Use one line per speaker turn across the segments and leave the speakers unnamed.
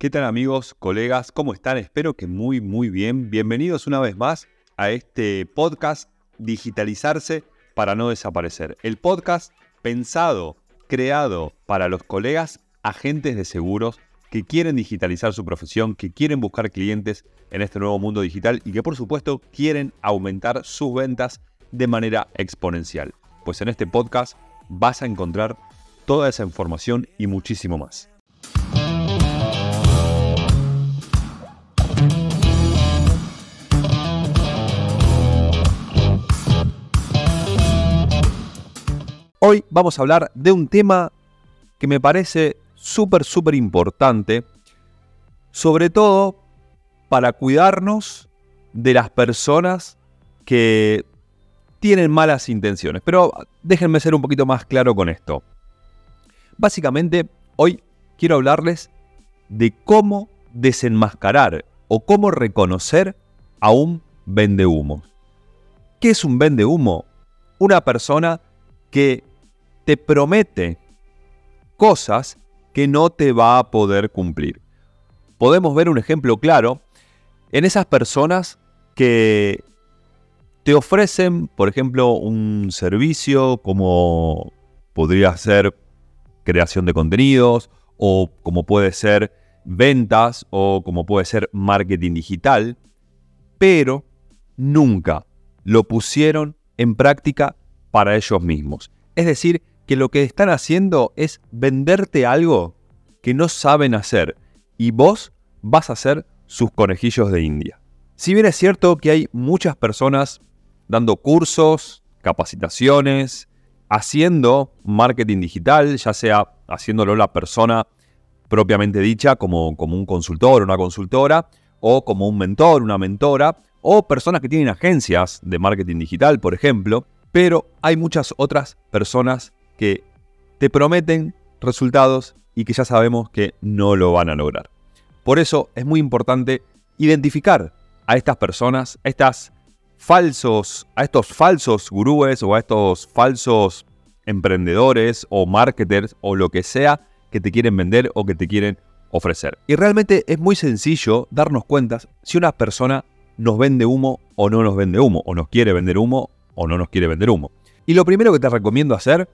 ¿Qué tal amigos, colegas? ¿Cómo están? Espero que muy, muy bien. Bienvenidos una vez más a este podcast Digitalizarse para no desaparecer. El podcast pensado, creado para los colegas agentes de seguros que quieren digitalizar su profesión, que quieren buscar clientes en este nuevo mundo digital y que por supuesto quieren aumentar sus ventas de manera exponencial. Pues en este podcast vas a encontrar toda esa información y muchísimo más. Hoy vamos a hablar de un tema que me parece súper, súper importante, sobre todo para cuidarnos de las personas que tienen malas intenciones. Pero déjenme ser un poquito más claro con esto. Básicamente, hoy quiero hablarles de cómo desenmascarar o cómo reconocer a un vendehumo. ¿Qué es un vendehumo? Una persona que te promete cosas que no te va a poder cumplir. Podemos ver un ejemplo claro en esas personas que te ofrecen, por ejemplo, un servicio como podría ser creación de contenidos o como puede ser ventas o como puede ser marketing digital, pero nunca lo pusieron en práctica para ellos mismos. Es decir, que lo que están haciendo es venderte algo que no saben hacer y vos vas a ser sus conejillos de India. Si bien es cierto que hay muchas personas dando cursos, capacitaciones, haciendo marketing digital, ya sea haciéndolo la persona propiamente dicha como, como un consultor, una consultora, o como un mentor, una mentora, o personas que tienen agencias de marketing digital, por ejemplo, pero hay muchas otras personas que te prometen resultados y que ya sabemos que no lo van a lograr. Por eso es muy importante identificar a estas personas, a estos falsos gurúes o a estos falsos emprendedores o marketers o lo que sea que te quieren vender o que te quieren ofrecer. Y realmente es muy sencillo darnos cuenta si una persona nos vende humo o no nos vende humo, o nos quiere vender humo o no nos quiere vender humo. Y lo primero que te recomiendo hacer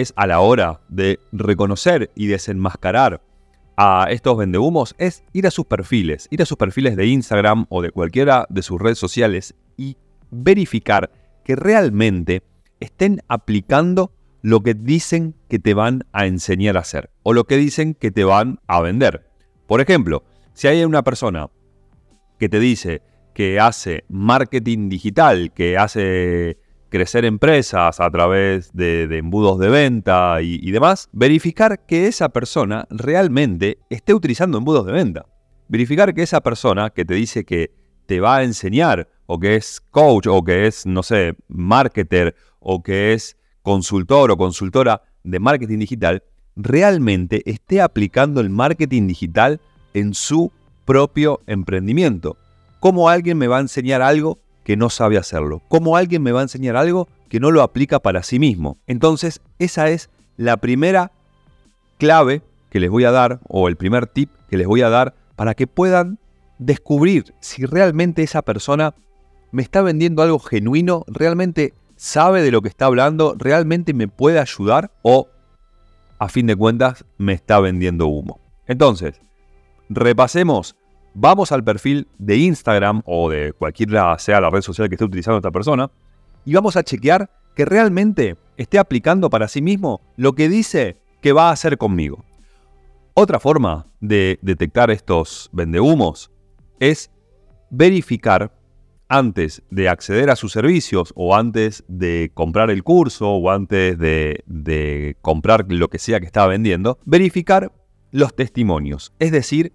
es a la hora de reconocer y desenmascarar a estos vendehumos es ir a sus perfiles, ir a sus perfiles de Instagram o de cualquiera de sus redes sociales y verificar que realmente estén aplicando lo que dicen que te van a enseñar a hacer o lo que dicen que te van a vender. Por ejemplo, si hay una persona que te dice que hace marketing digital, que hace crecer empresas a través de, embudos de venta y, demás, verificar que esa persona realmente esté utilizando embudos de venta. Verificar que esa persona que te dice que te va a enseñar, o que es coach, o que es, no sé, marketer, o que es consultor o consultora de marketing digital, realmente esté aplicando el marketing digital en su propio emprendimiento. ¿Cómo alguien me va a enseñar algo que no sabe hacerlo? ¿Cómo alguien me va a enseñar algo que no lo aplica para sí mismo? Entonces, esa es la primera clave que les voy a dar, o el primer tip que les voy a dar, para que puedan descubrir si realmente esa persona me está vendiendo algo genuino, realmente sabe de lo que está hablando, realmente me puede ayudar o, a fin de cuentas, me está vendiendo humo. Entonces, repasemos vamos al perfil de Instagram o de cualquiera sea la red social que esté utilizando esta persona y vamos a chequear que realmente esté aplicando para sí mismo lo que dice que va a hacer conmigo. Otra forma de detectar estos vendehumos es verificar antes de acceder a sus servicios o antes de comprar el curso o antes de, de comprar lo que sea que estaba vendiendo, verificar los testimonios, es decir,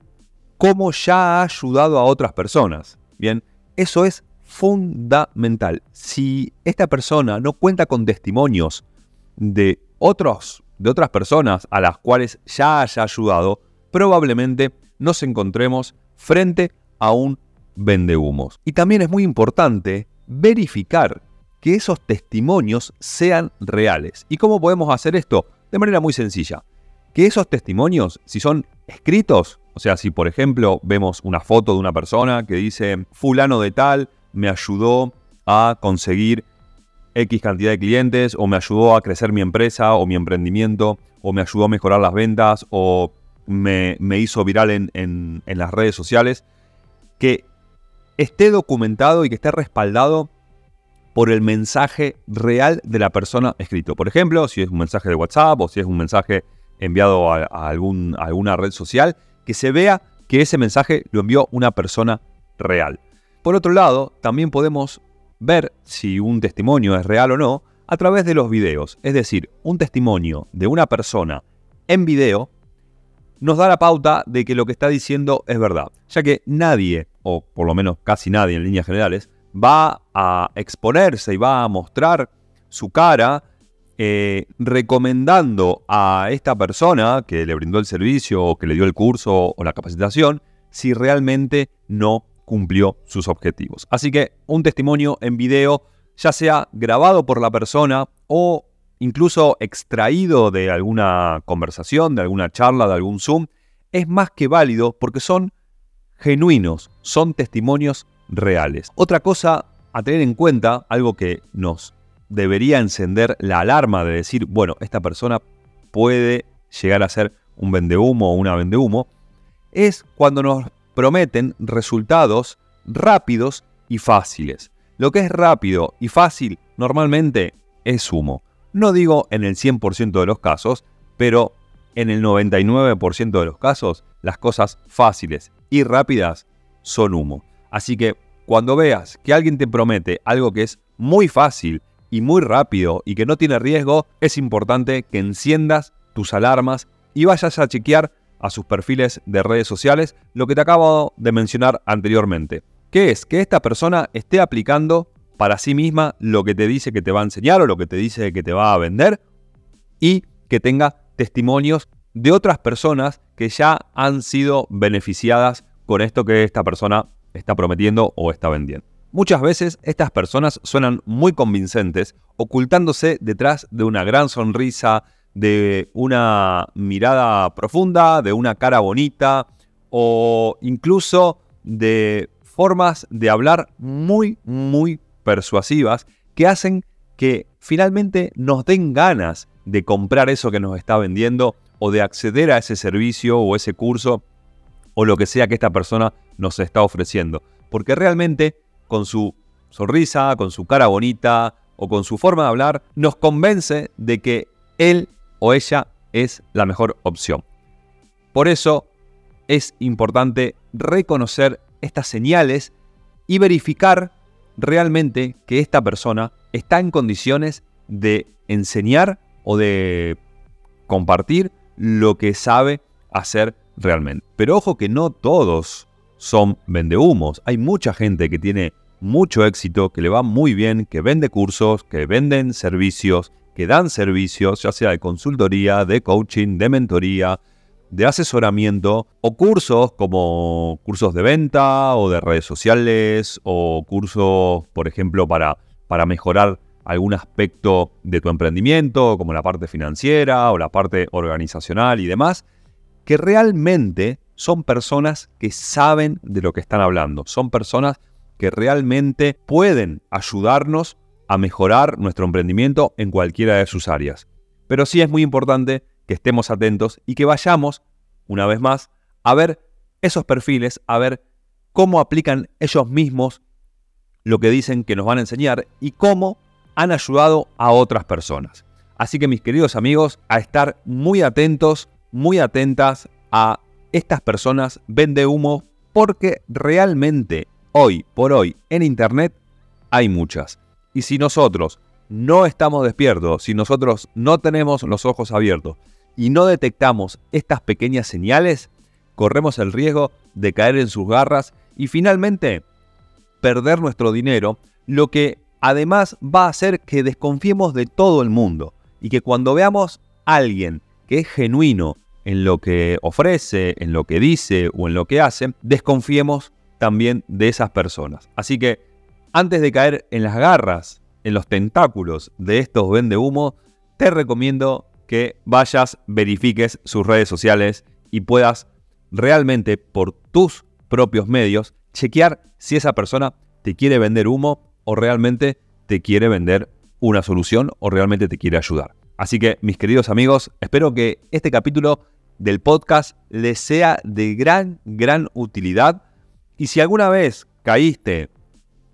cómo ya ha ayudado a otras personas. Bien, eso es fundamental. Si esta persona no cuenta con testimonios de otros de otras personas a las cuales ya haya ayudado, probablemente nos encontremos frente a un vendehumos. Y también es muy importante verificar que esos testimonios sean reales. ¿Y cómo podemos hacer esto? De manera muy sencilla. Que esos testimonios, si son escritos, O sea, si por ejemplo vemos una foto de una persona que dice fulano de tal me ayudó a conseguir X cantidad de clientes o me ayudó a crecer mi empresa o mi emprendimiento o me ayudó a mejorar las ventas o me, hizo viral en, en las redes sociales, que esté documentado y que esté respaldado por el mensaje real de la persona escrito. Por ejemplo, si es un mensaje de WhatsApp o si es un mensaje enviado a, algún, alguna red social, que se vea que ese mensaje lo envió una persona real. Por otro lado, también podemos ver si un testimonio es real o no a través de los videos. Es decir, un testimonio de una persona en video nos da la pauta de que lo que está diciendo es verdad, ya que nadie, o por lo menos casi nadie en líneas generales, va a exponerse y va a mostrar su cara eh, recomendando a esta persona que le brindó el servicio o que le dio el curso o la capacitación si realmente no cumplió sus objetivos. Así que un testimonio en video, ya sea grabado por la persona o incluso extraído de alguna conversación, de alguna charla, de algún Zoom, es más que válido porque son genuinos, son testimonios reales. Otra cosa a tener en cuenta, algo que nos debería encender la alarma de decir, bueno, esta persona puede llegar a ser un vendehumo o una vendehumo, es cuando nos prometen resultados rápidos y fáciles. Lo que es rápido y fácil normalmente es humo. No digo en el 100% de los casos, pero en el 99% de los casos las cosas fáciles y rápidas son humo. Así que cuando veas que alguien te promete algo que es muy fácil y muy rápido y que no tiene riesgo, es importante que enciendas tus alarmas y vayas a chequear a sus perfiles de redes sociales lo que te acabo de mencionar anteriormente, que es que esta persona esté aplicando para sí misma lo que te dice que te va a enseñar o lo que te dice que te va a vender y que tenga testimonios de otras personas que ya han sido beneficiadas con esto que esta persona está prometiendo o está vendiendo. Muchas veces estas personas suenan muy convincentes, ocultándose detrás de una gran sonrisa, de una mirada profunda, de una cara bonita o incluso de formas de hablar muy, muy persuasivas que hacen que finalmente nos den ganas de comprar eso que nos está vendiendo o de acceder a ese servicio o ese curso o lo que sea que esta persona nos está ofreciendo. Porque realmente con su sonrisa, con su cara bonita o con su forma de hablar, nos convence de que él o ella es la mejor opción. Por eso es importante reconocer estas señales y verificar realmente que esta persona está en condiciones de enseñar o de compartir lo que sabe hacer realmente. Pero ojo que no todos son vendehumos. Hay mucha gente que tiene mucho éxito, que le va muy bien, que vende cursos, que venden servicios, que dan servicios, ya sea de consultoría, de coaching, de mentoría, de asesoramiento o cursos como cursos de venta o de redes sociales o cursos, por ejemplo, para, para mejorar algún aspecto de tu emprendimiento, como la parte financiera o la parte organizacional y demás que realmente son personas que saben de lo que están hablando, son personas que realmente pueden ayudarnos a mejorar nuestro emprendimiento en cualquiera de sus áreas. Pero sí es muy importante que estemos atentos y que vayamos, una vez más, a ver esos perfiles, a ver cómo aplican ellos mismos lo que dicen que nos van a enseñar y cómo han ayudado a otras personas. Así que mis queridos amigos, a estar muy atentos muy atentas a estas personas vende humo porque realmente hoy por hoy en Internet hay muchas. Y si nosotros no estamos despiertos, si nosotros no tenemos los ojos abiertos y no detectamos estas pequeñas señales, corremos el riesgo de caer en sus garras y finalmente perder nuestro dinero, lo que además va a hacer que desconfiemos de todo el mundo y que cuando veamos a alguien que es genuino, en lo que ofrece, en lo que dice o en lo que hace, desconfiemos también de esas personas. Así que antes de caer en las garras, en los tentáculos de estos vende humo, te recomiendo que vayas, verifiques sus redes sociales y puedas realmente por tus propios medios, chequear si esa persona te quiere vender humo o realmente te quiere vender una solución o realmente te quiere ayudar. Así que, mis queridos amigos, espero que este capítulo del podcast les sea de gran, gran utilidad. Y si alguna vez caíste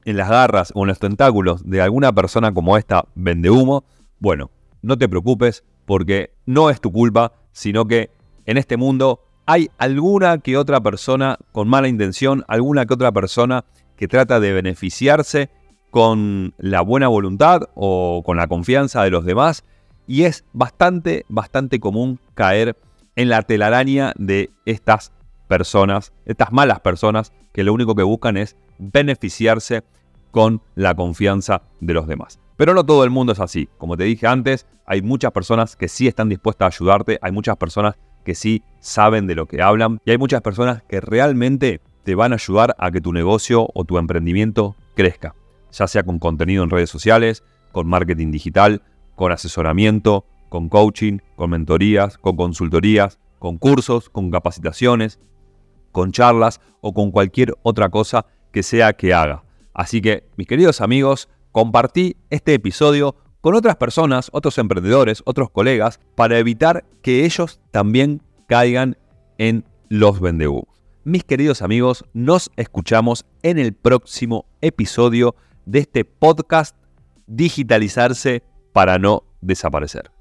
en las garras o en los tentáculos de alguna persona como esta vende humo, bueno, no te preocupes porque no es tu culpa, sino que en este mundo hay alguna que otra persona con mala intención, alguna que otra persona que trata de beneficiarse con la buena voluntad o con la confianza de los demás. Y es bastante, bastante común caer en la telaraña de estas personas, estas malas personas que lo único que buscan es beneficiarse con la confianza de los demás. Pero no todo el mundo es así. Como te dije antes, hay muchas personas que sí están dispuestas a ayudarte, hay muchas personas que sí saben de lo que hablan y hay muchas personas que realmente te van a ayudar a que tu negocio o tu emprendimiento crezca, ya sea con contenido en redes sociales, con marketing digital, con asesoramiento, con coaching, con mentorías, con consultorías, con cursos, con capacitaciones, con charlas o con cualquier otra cosa que sea que haga. Así que, mis queridos amigos, compartí este episodio con otras personas, otros emprendedores, otros colegas, para evitar que ellos también caigan en los vendehumos. Mis queridos amigos, nos escuchamos en el próximo episodio de este podcast Digitalizarse para no desaparecer.